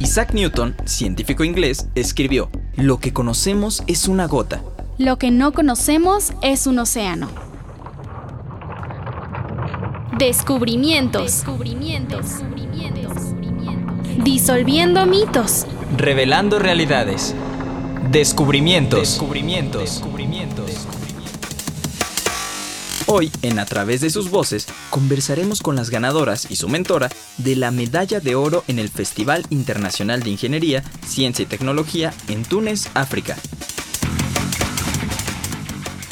Isaac Newton, científico inglés, escribió, Lo que conocemos es una gota. Lo que no conocemos es un océano. Descubrimientos. Descubrimientos. Disolviendo mitos. Revelando realidades. Descubrimientos. Descubrimientos. Hoy, en A través de sus voces, conversaremos con las ganadoras y su mentora de la medalla de oro en el Festival Internacional de Ingeniería, Ciencia y Tecnología en Túnez, África.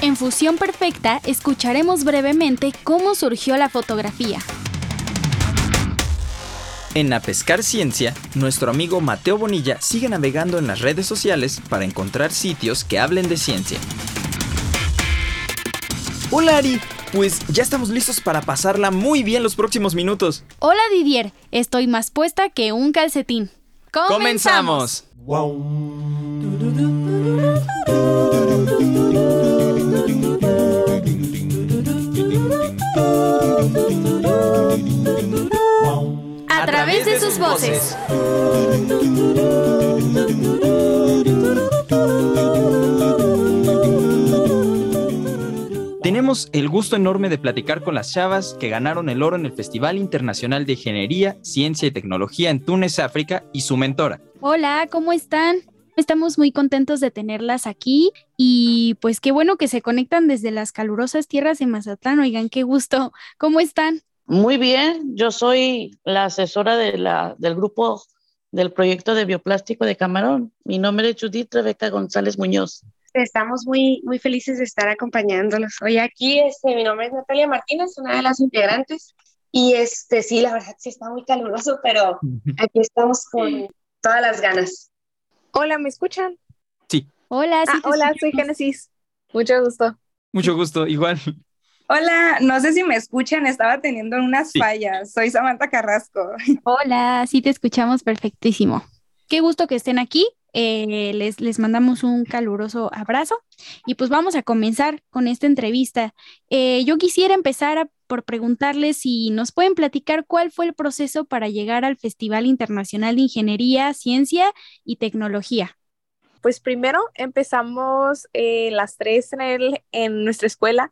En Fusión Perfecta escucharemos brevemente cómo surgió la fotografía. En A Pescar Ciencia, nuestro amigo Mateo Bonilla sigue navegando en las redes sociales para encontrar sitios que hablen de ciencia. Hola Ari, pues ya estamos listos para pasarla muy bien los próximos minutos. Hola Didier, estoy más puesta que un calcetín. ¡Comenzamos! A través de sus voces. Tenemos el gusto enorme de platicar con las chavas que ganaron el oro en el Festival Internacional de Ingeniería, Ciencia y Tecnología en Túnez, África, y su mentora. Hola, ¿cómo están? Estamos muy contentos de tenerlas aquí y pues qué bueno que se conectan desde las calurosas tierras de Mazatlán. Oigan, qué gusto. ¿Cómo están? Muy bien, yo soy la asesora de la, del grupo del proyecto de bioplástico de Camarón. Mi nombre es Judith Rebeca González Muñoz estamos muy, muy felices de estar acompañándolos. Hoy aquí, este, mi nombre es Natalia Martínez, una de las integrantes. Y este, sí, la verdad sí está muy caluroso, pero aquí estamos con todas las ganas. Hola, ¿me escuchan? Sí. Hola, sí. Ah, hola, soy Génesis. Mucho gusto. Mucho gusto, igual. Hola, no sé si me escuchan, estaba teniendo unas fallas. Soy Samantha Carrasco. Hola, sí te escuchamos perfectísimo. Qué gusto que estén aquí. Eh, les, les mandamos un caluroso abrazo y pues vamos a comenzar con esta entrevista. Eh, yo quisiera empezar por preguntarles si nos pueden platicar cuál fue el proceso para llegar al Festival Internacional de Ingeniería, Ciencia y Tecnología. Pues primero empezamos eh, las tres en, el, en nuestra escuela.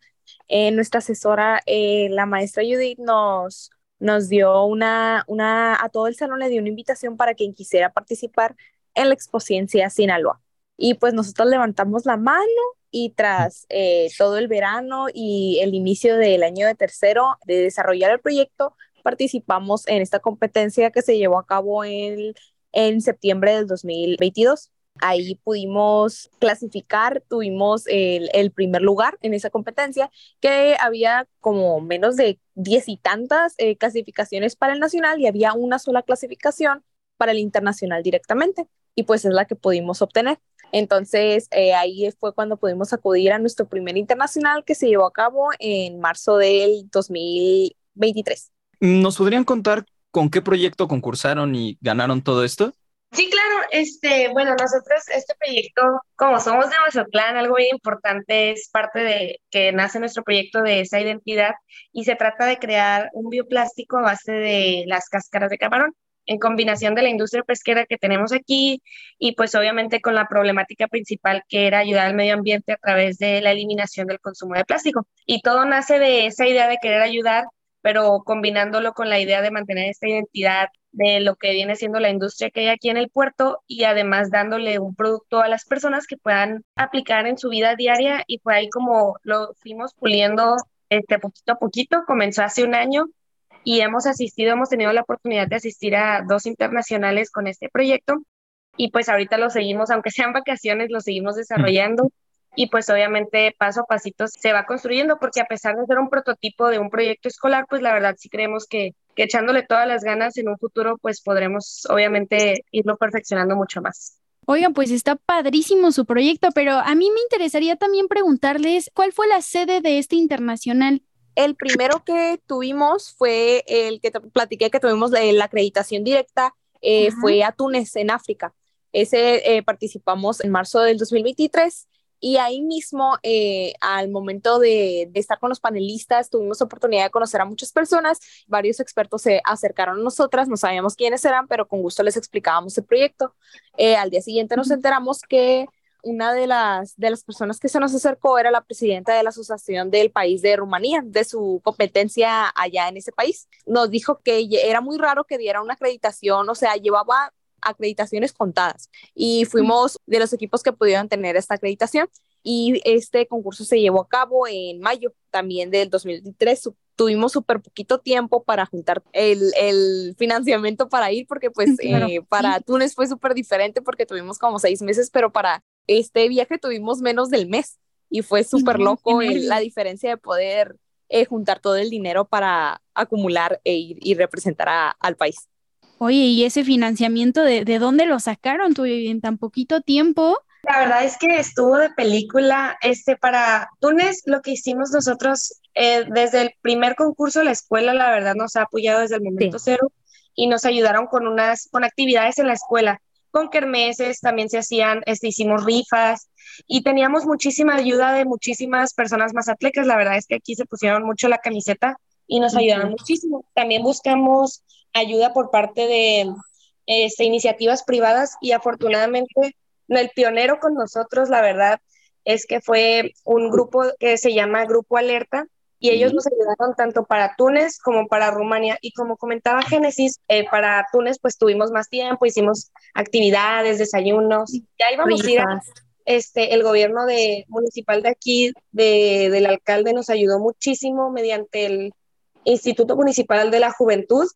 nuestra asesora, la maestra Judith, nos, nos dio una, una, a todo el salón le dio una invitación para quien quisiera participar en la Expociencia Sinaloa. Y pues nosotros levantamos la mano y tras eh, todo el verano y el inicio del año de tercero de desarrollar el proyecto, participamos en esta competencia que se llevó a cabo en, en septiembre del 2022. Ahí pudimos clasificar, tuvimos el, el, primer lugar en esa competencia, que había como menos de diez y tantas eh, clasificaciones para el nacional y había una sola clasificación para el internacional directamente y pues es la que pudimos obtener. Entonces, eh, ahí fue cuando pudimos acudir a nuestro primer internacional que se llevó a cabo en marzo del 2023. ¿Nos podrían contar con qué proyecto concursaron y ganaron todo esto? Sí, claro, este, bueno, nosotros este proyecto, como somos de Mazatlán, algo muy importante es parte de que nace nuestro proyecto de esa identidad y se trata de crear un bioplástico a base de las cáscaras de camarón en combinación de la industria pesquera que tenemos aquí y pues obviamente con la problemática principal que era ayudar al medio ambiente a través de la eliminación del consumo de plástico. Y todo nace de esa idea de querer ayudar, pero combinándolo con la idea de mantener esta identidad de lo que viene siendo la industria que hay aquí en el puerto y además dándole un producto a las personas que puedan aplicar en su vida diaria y fue ahí como lo fuimos puliendo este poquito a poquito, comenzó hace un año y hemos asistido, hemos tenido la oportunidad de asistir a dos internacionales con este proyecto y pues ahorita lo seguimos, aunque sean vacaciones, lo seguimos desarrollando y pues obviamente paso a pasito se va construyendo porque a pesar de ser un prototipo de un proyecto escolar, pues la verdad sí creemos que, que echándole todas las ganas en un futuro pues podremos obviamente irlo perfeccionando mucho más. Oigan, pues está padrísimo su proyecto, pero a mí me interesaría también preguntarles cuál fue la sede de este internacional. El primero que tuvimos fue el que te platiqué que tuvimos la, la acreditación directa, eh, fue a Túnez, en África. Ese eh, participamos en marzo del 2023 Y ahí mismo, eh, al momento de, de, estar con los panelistas, tuvimos oportunidad de conocer a muchas personas. Varios expertos se acercaron a nosotras, no sabíamos quiénes eran, pero con gusto les explicábamos el proyecto. Eh, al día siguiente nos enteramos que una de las, de las personas que se nos acercó era la presidenta de la Asociación del País de Rumanía, de su competencia allá en ese país. Nos dijo que era muy raro que diera una acreditación, o sea, llevaba acreditaciones contadas y fuimos de los equipos que pudieron tener esta acreditación y este concurso se llevó a cabo en mayo también del 2023. Tuvimos súper poquito tiempo para juntar el, el, financiamiento para ir porque pues eh, para Túnez fue súper diferente porque tuvimos como seis meses, pero para este viaje tuvimos menos del mes y fue súper loco la diferencia de poder eh, juntar todo el dinero para acumular e ir y representar al país. Oye, ¿y ese financiamiento de, de dónde lo sacaron tú en tan poquito tiempo? La verdad es que estuvo de película. Este, para Túnez, lo que hicimos nosotros eh, desde el primer concurso de la escuela, la verdad nos ha apoyado desde el momento cero y nos ayudaron con unas, con actividades en la escuela, con kermeses, también se hacían, este, hicimos rifas y teníamos muchísima ayuda de muchísimas personas más atletas. La verdad es que aquí se pusieron mucho la camiseta y nos ayudaron muchísimo. También buscamos ayuda por parte de este, iniciativas privadas y afortunadamente el pionero con nosotros, la verdad, es que fue un grupo que se llama Grupo Alerta y ellos nos ayudaron tanto para Túnez como para Rumania. Y como comentaba Génesis, eh, para Túnez pues tuvimos más tiempo, hicimos actividades, desayunos, ya íbamos a ir este, el gobierno de, municipal de aquí, de, del alcalde, nos ayudó muchísimo mediante el Instituto Municipal de la Juventud,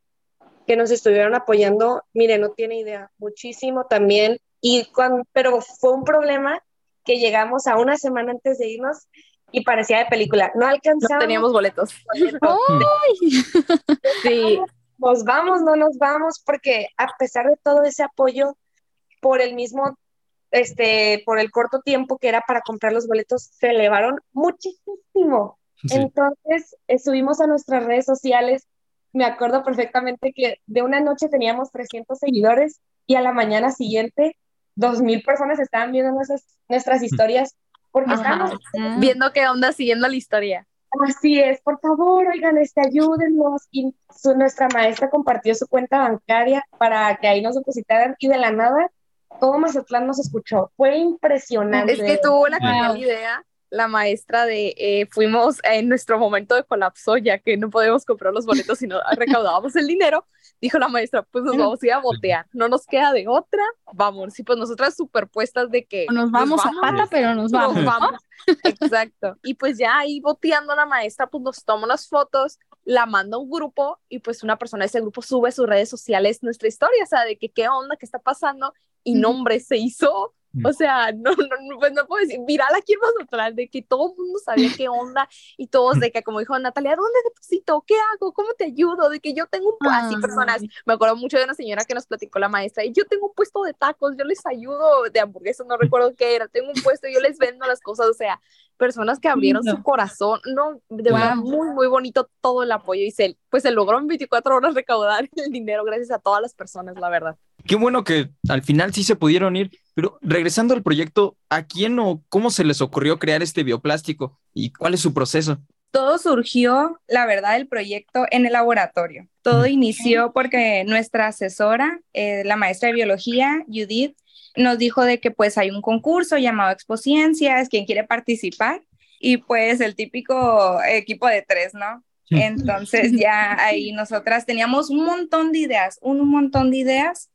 que nos estuvieron apoyando, mire, no tiene idea, muchísimo también. Y cuando, pero fue un problema que llegamos a una semana antes de irnos y parecía de película. No alcanzamos. No teníamos boletos. sí. Nos vamos, no nos vamos, porque a pesar de todo ese apoyo, por el mismo, este, por el corto tiempo que era para comprar los boletos, se elevaron muchísimo. Entonces, eh, subimos a nuestras redes sociales. Me acuerdo perfectamente que de una noche teníamos 300 seguidores y a la mañana siguiente, 2.000 personas estaban viendo nuestras, nuestras historias porque estamos viendo qué onda siguiendo la historia. Así es, por favor, oigan, este, ayúdennos. Y su, nuestra maestra compartió su cuenta bancaria para que ahí nos depositaran y de la nada todo Mazatlán nos escuchó. Fue impresionante. Es que tuvo la genial idea la maestra de eh, fuimos en nuestro momento de colapso, ya que no podemos comprar los boletos y no recaudábamos el dinero, dijo la maestra, pues nos vamos a ir a botear, no nos queda de otra, vamos, y pues nosotras superpuestas de que... Nos vamos, pues, a pata, pero nos vamos. Nos vamos. Exacto. Y pues ya ahí boteando la maestra, pues nos toma unas fotos, la manda a un grupo y pues una persona de ese grupo sube a sus redes sociales nuestra historia, o sea, de que qué onda, qué está pasando, y nombre se hizo. O sea, no, no, pues no puedo decir, viral aquí en Mazatlán, de que todo el mundo sabía qué onda y todos de que, como dijo Natalia, ¿dónde deposito? ¿Qué hago? ¿Cómo te ayudo? De que yo tengo un puesto, así personas, me acuerdo mucho de una señora que nos platicó la maestra, y yo tengo un puesto de tacos, yo les ayudo de hamburguesas, no recuerdo qué era, tengo un puesto, yo les vendo las cosas, o sea, personas que abrieron su corazón, no, de verdad, muy, muy bonito todo el apoyo y se, pues se logró en 24 horas recaudar el dinero gracias a todas las personas, la verdad. Qué bueno que al final sí se pudieron ir, pero regresando al proyecto, ¿a quién o cómo se les ocurrió crear este bioplástico y cuál es su proceso? Todo surgió, la verdad, el proyecto en el laboratorio. Todo inició porque nuestra asesora, eh, la maestra de biología, Judith, nos dijo de que pues hay un concurso llamado Expociencias, quien quiere participar, y pues el típico equipo de tres, ¿no? Entonces ya ahí nosotras teníamos un montón de ideas, un montón de ideas,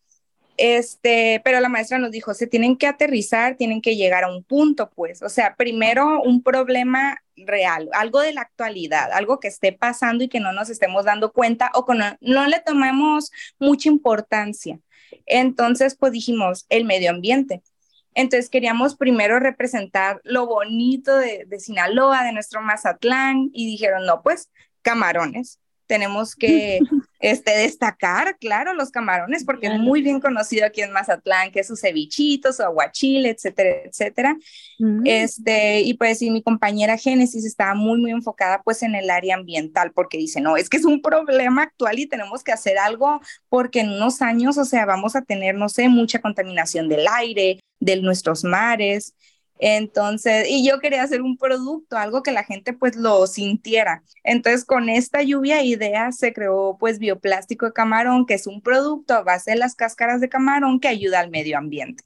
este, pero la maestra nos dijo, se tienen que aterrizar, tienen que llegar a un punto, pues, o sea, primero un problema real, algo de la actualidad, algo que esté pasando y que no nos estemos dando cuenta o que no, le tomemos mucha importancia. Entonces, pues dijimos, el medio ambiente. Entonces queríamos primero representar lo bonito de, de Sinaloa, de nuestro Mazatlán, y dijeron, no, pues camarones tenemos que este, destacar, claro, los camarones, porque es muy bien conocido aquí en Mazatlán, que es su cevichito, su aguachile, etcétera, etcétera. Mm. Este, y pues sí, mi compañera Génesis estaba muy, muy enfocada pues en el área ambiental, porque dice, no, es que es un problema actual y tenemos que hacer algo porque en unos años, o sea, vamos a tener, no sé, mucha contaminación del aire, de nuestros mares, Entonces, y yo quería hacer un producto, algo que la gente pues lo sintiera. Entonces, con esta lluvia de se creó pues bioplástico de camarón, que es un producto a base de las cáscaras de camarón que ayuda al medio ambiente.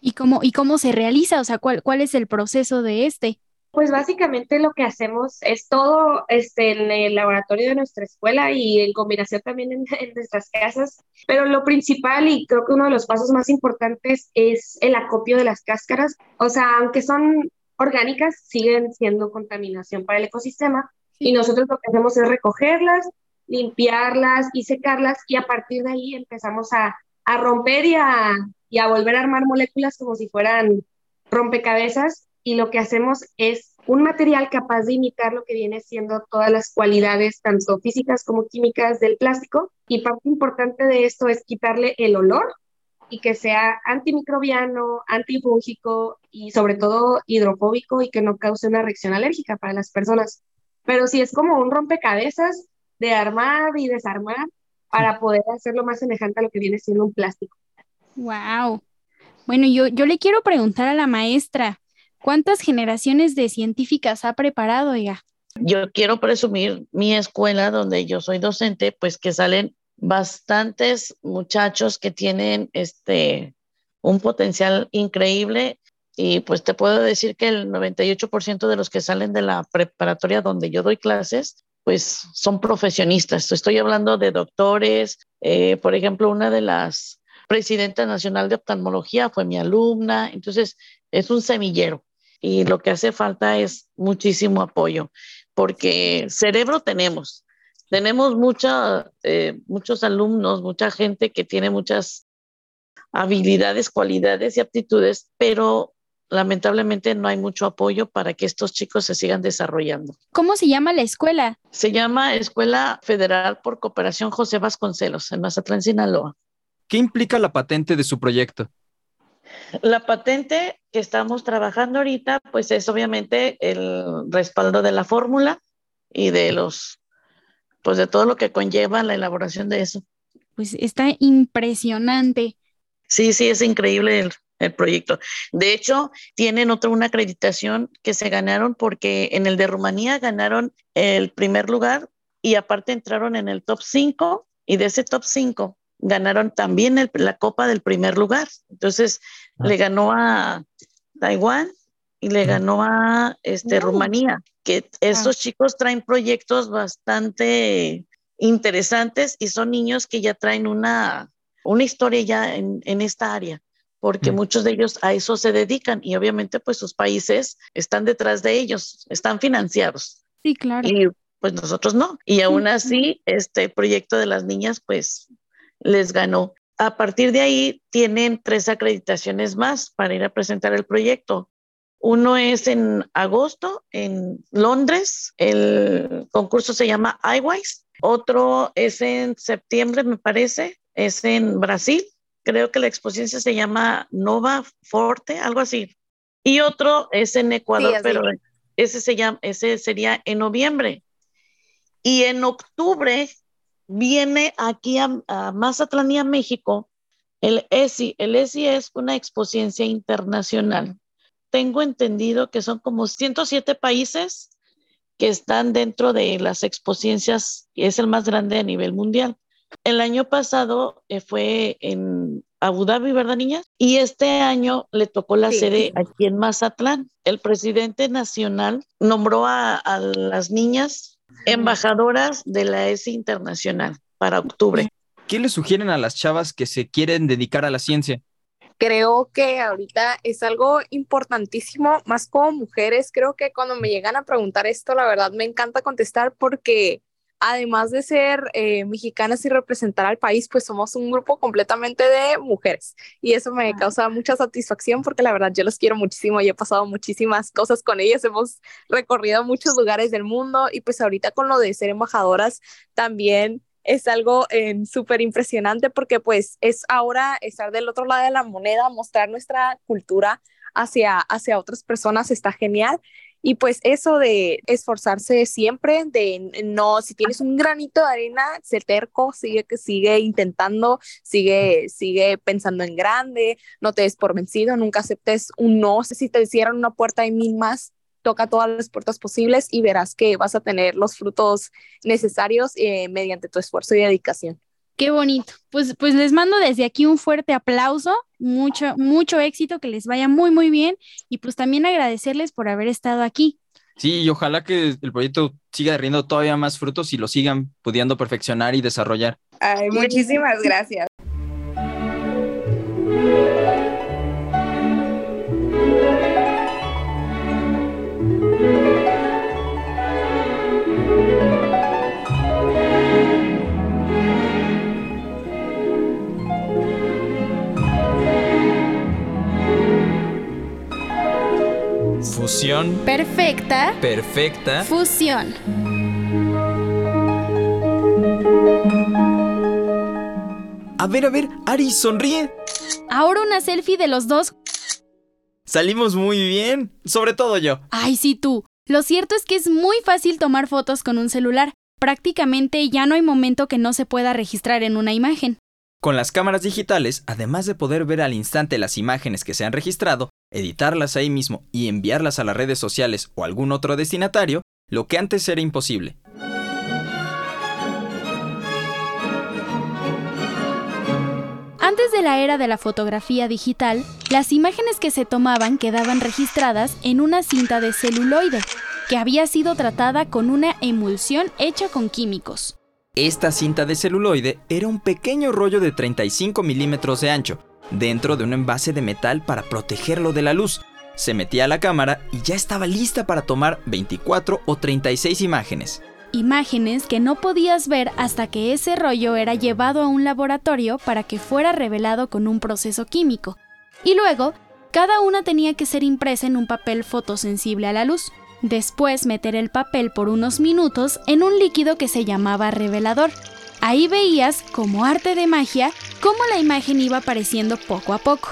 ¿Y cómo, y cómo se realiza? O sea, ¿cuál, cuál es el proceso de este? Pues básicamente lo que hacemos es todo este, en el laboratorio de nuestra escuela y en combinación también en, nuestras casas, pero lo principal y creo que uno de los pasos más importantes es el acopio de las cáscaras. O sea, aunque son orgánicas, siguen siendo contaminación para el ecosistema y nosotros lo que hacemos es recogerlas, limpiarlas y secarlas y a partir de ahí empezamos a, a romper y a, y a volver a armar moléculas como si fueran rompecabezas y lo que hacemos es un material capaz de imitar lo que viene siendo todas las cualidades, tanto físicas como químicas del plástico. Y parte importante de esto es quitarle el olor y que sea antimicrobiano, antifúngico y sobre todo hidrofóbico y que no cause una reacción alérgica para las personas. Pero si es como un rompecabezas de armar y desarmar para poder hacerlo más semejante a lo que viene siendo un plástico. Wow. Bueno, yo, yo le quiero preguntar a la maestra, ¿Cuántas generaciones de científicas ha preparado, ella? Yo quiero presumir mi escuela donde yo soy docente, pues que salen bastantes muchachos que tienen este un potencial increíble y pues te puedo decir que el 98% de los que salen de la preparatoria donde yo doy clases, pues son profesionistas. Estoy hablando de doctores, eh, por ejemplo, una de las presidentas nacional de oftalmología fue mi alumna, entonces es un semillero y lo que hace falta es muchísimo apoyo, porque cerebro tenemos, tenemos mucha, eh, muchos alumnos, mucha gente que tiene muchas habilidades, cualidades y aptitudes, pero lamentablemente no hay mucho apoyo para que estos chicos se sigan desarrollando. ¿Cómo se llama la escuela? Se llama Escuela Federal por Cooperación José Vasconcelos, en Mazatlán, Sinaloa. ¿Qué implica la patente de su proyecto? La patente que estamos trabajando ahorita, pues es obviamente el respaldo de la fórmula y de los, pues de todo lo que conlleva la elaboración de eso. Pues está impresionante. Sí, sí, es increíble el, el proyecto. De hecho, tienen otra una acreditación que se ganaron porque en el de Rumanía ganaron el primer lugar y aparte entraron en el top 5 y de ese top 5 ganaron también la copa del primer lugar. Entonces ah. le ganó a Taiwán y le ganó a este, Rumanía, que estos ah. chicos traen proyectos bastante interesantes y son niños que ya traen una, una historia ya en, en esta área porque mm. muchos de ellos a eso se dedican y obviamente pues sus países están detrás de ellos, están financiados. Sí, claro. Y pues nosotros no. Y aún así, este proyecto de las niñas pues les ganó. A partir de ahí tienen tres acreditaciones más para ir a presentar el proyecto. Uno es en agosto en Londres, el concurso se llama iWise. Otro es en septiembre, me parece, es en Brasil. Creo que la exposición se llama Nova Forte, algo así. Y otro es en Ecuador, pero ese, se llama, ese sería en noviembre. Y en octubre viene aquí a, Mazatlán y a México el ESI. El ESI es una exposición internacional. Tengo entendido que son como 107 países que están dentro de las exposiciones y es el más grande a nivel mundial. El año pasado eh, fue en Abu Dhabi, ¿verdad, niña? Y este año le tocó la sede aquí en Mazatlán. El presidente nacional nombró a las niñas embajadoras de la ESI Internacional para octubre. ¿Qué le sugieren a las chavas que se quieren dedicar a la ciencia? Creo que ahorita es algo importantísimo, más como mujeres. Creo que cuando me llegan a preguntar esto, la verdad me encanta contestar porque además de ser eh, mexicanas y representar al país, pues somos un grupo completamente de mujeres. Y eso me causa mucha satisfacción porque la verdad yo los quiero muchísimo y he pasado muchísimas cosas con ellas. Hemos recorrido muchos lugares del mundo y pues ahorita con lo de ser embajadoras también es algo eh, súper impresionante porque pues es ahora estar del otro lado de la moneda, mostrar nuestra cultura hacia, hacia otras personas está genial Y pues eso de esforzarse siempre, de no, si tienes un granito de arena, ser terco, sigue que sigue intentando, sigue, sigue pensando en grande, no te des por vencido, nunca aceptes un no. Si te cierran una puerta hay mil más, toca todas las puertas posibles y verás que vas a tener los frutos necesarios eh, mediante tu esfuerzo y dedicación. Qué bonito. Pues, pues les mando desde aquí un fuerte aplauso, mucho, mucho éxito, que les vaya muy, muy bien y pues también agradecerles por haber estado aquí. Sí, y ojalá que el proyecto siga rindiendo todavía más frutos y lo sigan pudiendo perfeccionar y desarrollar. Ay, muchísimas gracias. Fusión. Perfecta. Perfecta. Fusión. A ver, a ver, Ari, sonríe. Ahora una selfie de los dos. Salimos muy bien, sobre todo yo. Ay, sí, tú. Lo cierto es que es muy fácil tomar fotos con un celular. Prácticamente ya no hay momento que no se pueda registrar en una imagen. Con las cámaras digitales, además de poder ver al instante las imágenes que se han registrado, editarlas ahí mismo y enviarlas a las redes sociales o algún otro destinatario, lo que antes era imposible. Antes de la era de la fotografía digital, las imágenes que se tomaban quedaban registradas en una cinta de celuloide, que había sido tratada con una emulsión hecha con químicos. Esta cinta de celuloide era un pequeño rollo de 35 milímetros de ancho, dentro de un envase de metal para protegerlo de la luz. Se metía a la cámara y ya estaba lista para tomar 24 o 36 imágenes. Imágenes que no podías ver hasta que ese rollo era llevado a un laboratorio para que fuera revelado con un proceso químico. Y luego, cada una tenía que ser impresa en un papel fotosensible a la luz. Después meter el papel por unos minutos en un líquido que se llamaba revelador. Ahí veías, como arte de magia, cómo la imagen iba apareciendo poco a poco.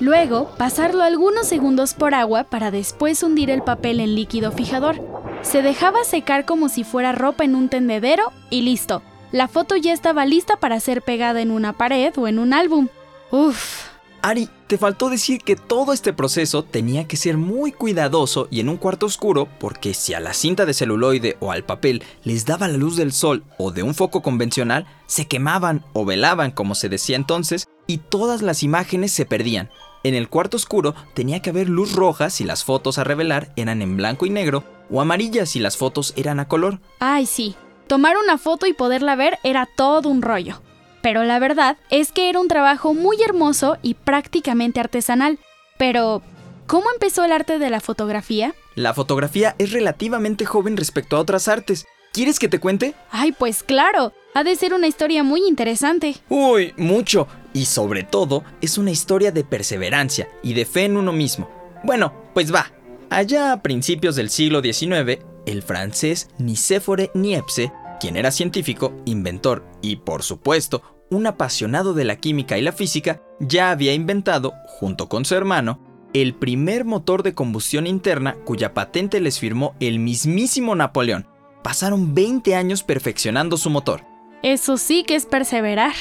Luego, pasarlo algunos segundos por agua para después hundir el papel en líquido fijador. Se dejaba secar como si fuera ropa en un tendedero y listo. La foto ya estaba lista para ser pegada en una pared o en un álbum. Uf. Ari, te faltó decir que todo este proceso tenía que ser muy cuidadoso y en un cuarto oscuro porque si a la cinta de celuloide o al papel les daba la luz del sol o de un foco convencional, se quemaban o velaban como se decía entonces y todas las imágenes se perdían. En el cuarto oscuro tenía que haber luz roja si las fotos a revelar eran en blanco y negro o amarilla si las fotos eran a color. Ay, sí. Tomar una foto y poderla ver era todo un rollo. Pero la verdad es que era un trabajo muy hermoso y prácticamente artesanal. Pero, ¿cómo empezó el arte de la fotografía? La fotografía es relativamente joven respecto a otras artes. ¿Quieres que te cuente? Ay, pues claro. Ha de ser una historia muy interesante. Uy, mucho. Y sobre todo, es una historia de perseverancia y de fe en uno mismo. Bueno, pues va. Allá a principios del siglo XIX, el francés Nicéphore Niepce, quien era científico, inventor y, por supuesto, un apasionado de la química y la física, ya había inventado, junto con su hermano, el primer motor de combustión interna cuya patente les firmó el mismísimo Napoleón. Pasaron 20 años perfeccionando su motor. Eso sí que es perseverar.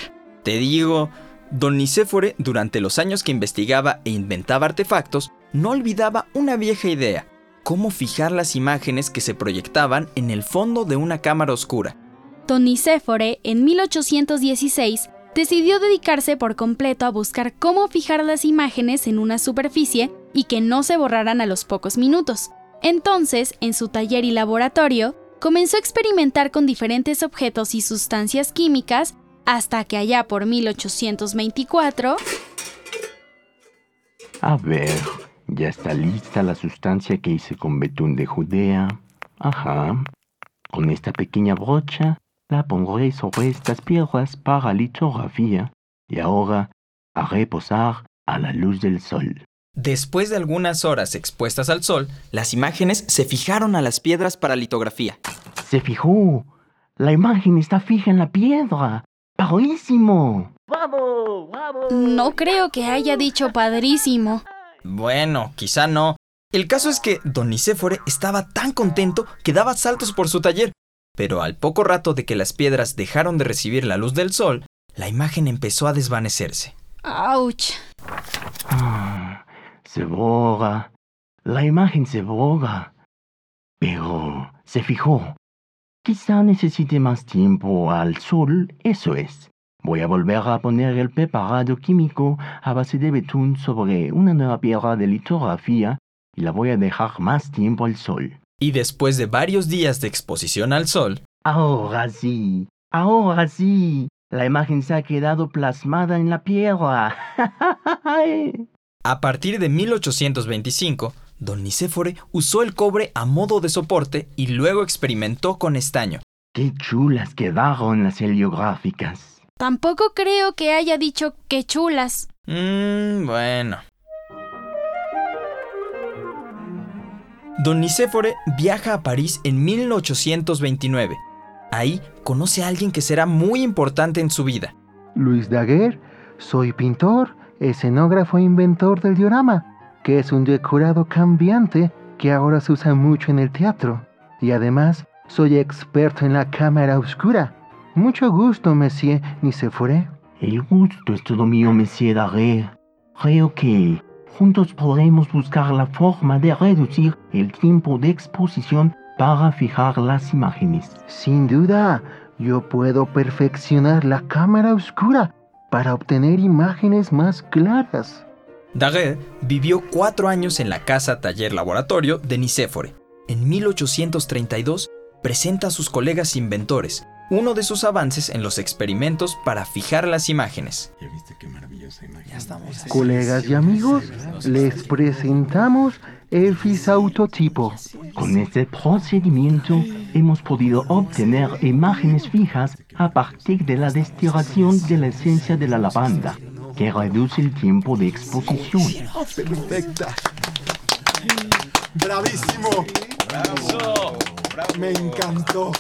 Te digo, don Nicéfore, durante los años que investigaba e inventaba artefactos, no olvidaba una vieja idea, cómo fijar las imágenes que se proyectaban en el fondo de una cámara oscura. Don Nicéfore, en 1816, decidió dedicarse por completo a buscar cómo fijar las imágenes en una superficie y que no se borraran a los pocos minutos. Entonces, en su taller y laboratorio, comenzó a experimentar con diferentes objetos y sustancias químicas hasta que allá por 1824... A ver, ya está lista la sustancia que hice con betún de Judea. Ajá. Con esta pequeña brocha la pondré sobre estas piedras para litografía y ahora a reposar a la luz del sol. Después de algunas horas expuestas al sol, las imágenes se fijaron a las piedras para litografía. Se fijó. La imagen está fija en la piedra. ¡Padrísimo! No creo que haya dicho padrísimo. Bueno, quizá no, El caso es que Don Nicéfore estaba tan contento que daba saltos por su taller, pero al poco rato de que las piedras dejaron de recibir la luz del sol, la imagen empezó a desvanecerse. ¡Auch! Ah, se borra. La imagen se borra. Pero se fijó. Quizá necesite más tiempo al sol, eso es. Voy a volver a poner el preparado químico a base de betún sobre una nueva piedra de litografía y la voy a dejar más tiempo al sol. Y después de varios días de exposición al sol, Ahora sí, ahora sí. La imagen se ha quedado plasmada en la piedra. a partir de 1825, Don Nicéfore usó el cobre a modo de soporte y luego experimentó con estaño. Qué chulas quedaron las heliográficas. Tampoco creo que haya dicho que chulas. Mmm, bueno. Don Nicéfore viaja a París en 1829. Ahí conoce a alguien que será muy importante en su vida. Luis Daguerre, soy pintor, escenógrafo e inventor del diorama, que es un decorado cambiante que ahora se usa mucho en el teatro. Y además, soy experto en la cámara oscura. Mucho gusto, Monsieur Nicéphore. El gusto es todo mío, Monsieur Daguerre. Creo que juntos podremos buscar la forma de reducir el tiempo de exposición para fijar las imágenes. Sin duda, yo puedo perfeccionar la cámara oscura para obtener imágenes más claras. Daguerre vivió cuatro años en la casa taller laboratorio de Nicéfore. En 1832 presenta a sus colegas inventores uno de sus avances en los experimentos para fijar las imágenes. ¿Ya viste qué maravillosa imagen? Colegas y amigos, les presentamos el fisautotipo. Con este procedimiento hemos podido obtener imágenes fijas a partir de la destilación de la esencia de la lavanda, que reduce el tiempo de exposición. Perfecta. Bravísimo. ¡Bravo! Me encantó.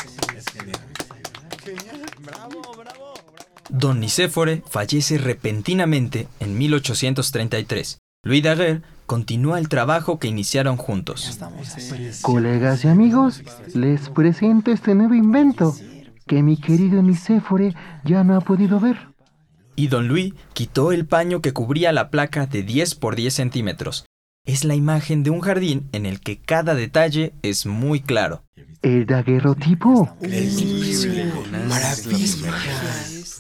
Don Nicéfore fallece repentinamente en 1833. Louis Daguerre continúa el trabajo que iniciaron juntos. Colegas y amigos, les presento este nuevo invento que mi querido Nicéfore ya no ha podido ver. Y don Louis quitó el paño que cubría la placa de 10 por 10 centímetros. Es la imagen de un jardín en el que cada detalle es muy claro. El daguerrotipo.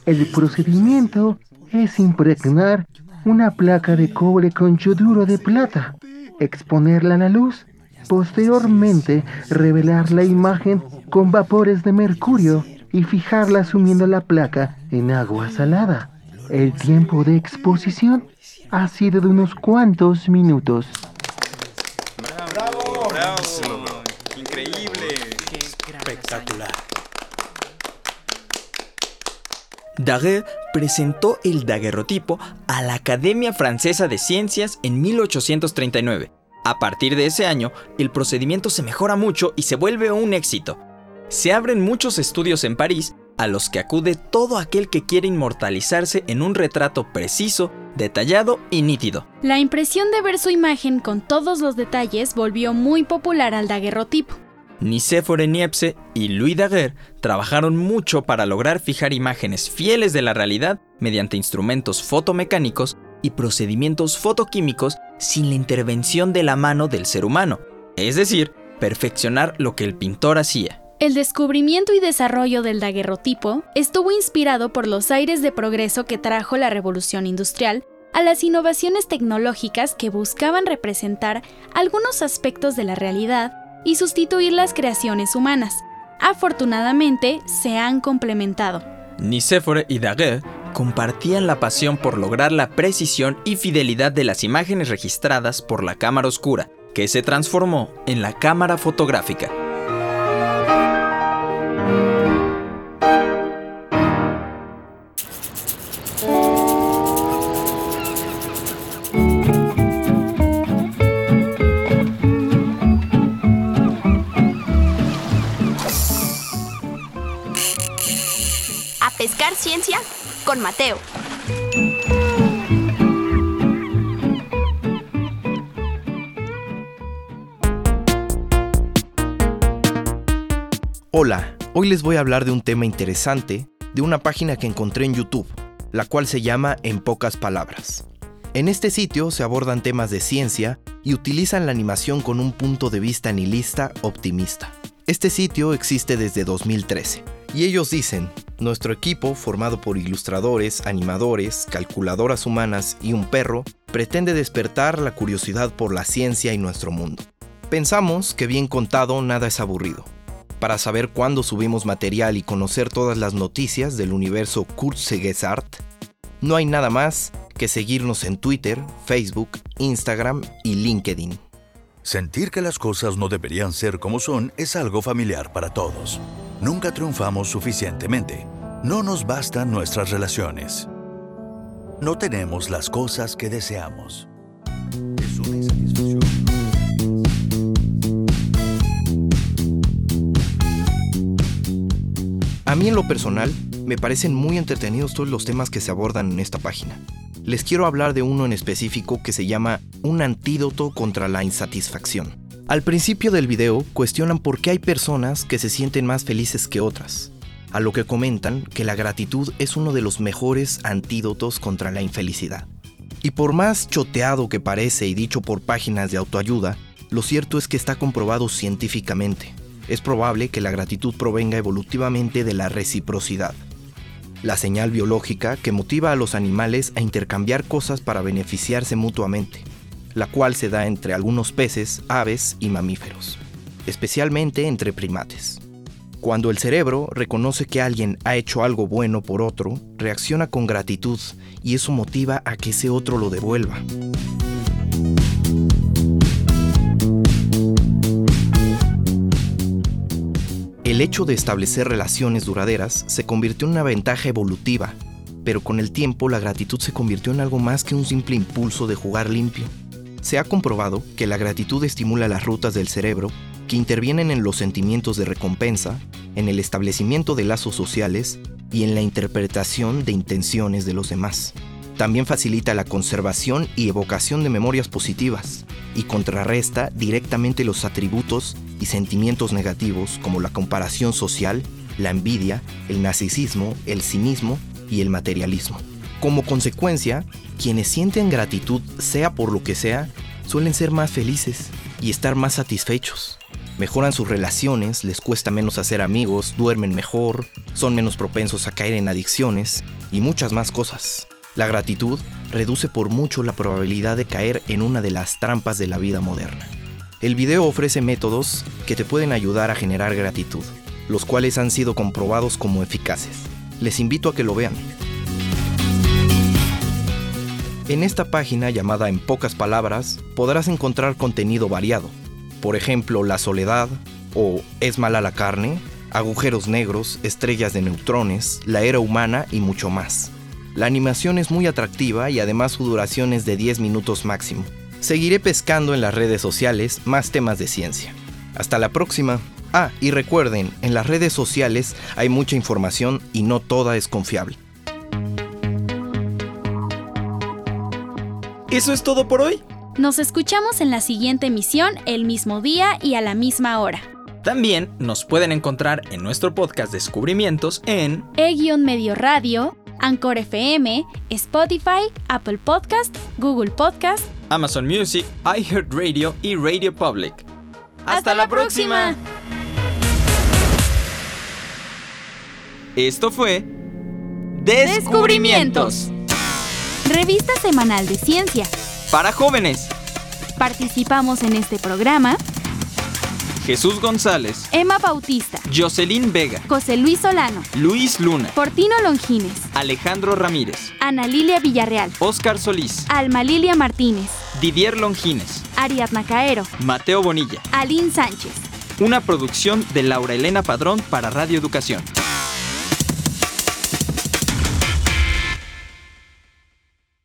El procedimiento es impregnar una placa de cobre con yoduro de plata, exponerla a la luz, posteriormente revelar la imagen con vapores de mercurio y fijarla sumiendo la placa en agua salada. El tiempo de exposición ha sido de unos cuantos minutos. ¡Bravo! ¡Bravo! ¡Increíble! Espectacular. Daguerre presentó el daguerrotipo a la Academia Francesa de Ciencias en 1839. A partir de ese año, el procedimiento se mejora mucho y se vuelve un éxito. Se abren muchos estudios en París a los que acude todo aquel que quiere inmortalizarse en un retrato preciso, detallado y nítido. La impresión de ver su imagen con todos los detalles volvió muy popular al daguerrotipo. Nicéphore Niepce y Louis Daguerre trabajaron mucho para lograr fijar imágenes fieles de la realidad mediante instrumentos fotomecánicos y procedimientos fotoquímicos sin la intervención de la mano del ser humano, es decir, perfeccionar lo que el pintor hacía. El descubrimiento y desarrollo del daguerrotipo estuvo inspirado por los aires de progreso que trajo la revolución industrial a las innovaciones tecnológicas que buscaban representar algunos aspectos de la realidad y sustituir las creaciones humanas. Afortunadamente, se han complementado. Nicéphore y Daguerre compartían la pasión por lograr la precisión y fidelidad de las imágenes registradas por la cámara oscura, que se transformó en la cámara fotográfica. Mateo. Hola, hoy les voy a hablar de un tema interesante, de una página que encontré en YouTube, la cual se llama En pocas palabras. En este sitio se abordan temas de ciencia y utilizan la animación con un punto de vista nihilista optimista. Este sitio existe desde 2013 y ellos dicen, nuestro equipo, formado por ilustradores, animadores, calculadoras humanas y un perro, pretende despertar la curiosidad por la ciencia y nuestro mundo. Pensamos que bien contado nada es aburrido. Para saber cuándo subimos material y conocer todas las noticias del universo Kurzgesagt, no hay nada más que seguirnos en Twitter, Facebook, Instagram y LinkedIn. Sentir que las cosas no deberían ser como son es algo familiar para todos. Nunca triunfamos suficientemente. No nos bastan nuestras relaciones. No tenemos las cosas que deseamos. Es una insatisfacción. A mí en lo personal, me parecen muy entretenidos todos los temas que se abordan en esta página. Les quiero hablar de uno en específico que se llama Un antídoto contra la insatisfacción. Al principio del video cuestionan por qué hay personas que se sienten más felices que otras, a lo que comentan que la gratitud es uno de los mejores antídotos contra la infelicidad. Y por más choteado que parece y dicho por páginas de autoayuda, lo cierto es que está comprobado científicamente. Es probable que la gratitud provenga evolutivamente de la reciprocidad, la señal biológica que motiva a los animales a intercambiar cosas para beneficiarse mutuamente, la cual se da entre algunos peces, aves y mamíferos, especialmente entre primates. Cuando el cerebro reconoce que alguien ha hecho algo bueno por otro, reacciona con gratitud y eso motiva a que ese otro lo devuelva. El hecho de establecer relaciones duraderas se convirtió en una ventaja evolutiva, pero con el tiempo la gratitud se convirtió en algo más que un simple impulso de jugar limpio. Se ha comprobado que la gratitud estimula las rutas del cerebro que intervienen en los sentimientos de recompensa, en el establecimiento de lazos sociales y en la interpretación de intenciones de los demás. También facilita la conservación y evocación de memorias positivas y contrarresta directamente los atributos y sentimientos negativos como la comparación social, la envidia, el narcisismo, el cinismo y el materialismo. Como consecuencia, quienes sienten gratitud, sea por lo que sea, suelen ser más felices y estar más satisfechos. Mejoran sus relaciones, les cuesta menos hacer amigos, duermen mejor, son menos propensos a caer en adicciones y muchas más cosas. La gratitud reduce por mucho la probabilidad de caer en una de las trampas de la vida moderna. El video ofrece métodos que te pueden ayudar a generar gratitud, los cuales han sido comprobados como eficaces. Les invito a que lo vean. En esta página llamada En pocas palabras podrás encontrar contenido variado, por ejemplo La soledad o Es mala la carne, agujeros negros, estrellas de neutrones, la era humana y mucho más. La animación es muy atractiva y además su duración es de 10 minutos máximo. Seguiré pescando en las redes sociales más temas de ciencia. Hasta la próxima. Ah, y recuerden, en las redes sociales hay mucha información y no toda es confiable. ¿Eso es todo por hoy? Nos escuchamos en la siguiente emisión el mismo día y a la misma hora. También nos pueden encontrar en nuestro podcast Descubrimientos en E-Medio Radio, Anchor FM, Spotify, Apple Podcast, Google Podcast, Amazon Music, iHeartRadio y Radio Public. ¡Hasta, la próxima! Esto fue Descubrimientos Revista semanal de ciencia. para jóvenes. Participamos en este programa Jesús González, Emma Bautista, Jocelyn Vega, José Luis Solano, Luis Luna, Fortino Longines, Alejandro Ramírez, Ana Lilia Villarreal, Oscar Solís, Alma Lilia Martínez, Didier Longines, Ariadna Caero, Mateo Bonilla. Aline Sánchez. Una producción de Laura Elena Padrón para Radio Educación.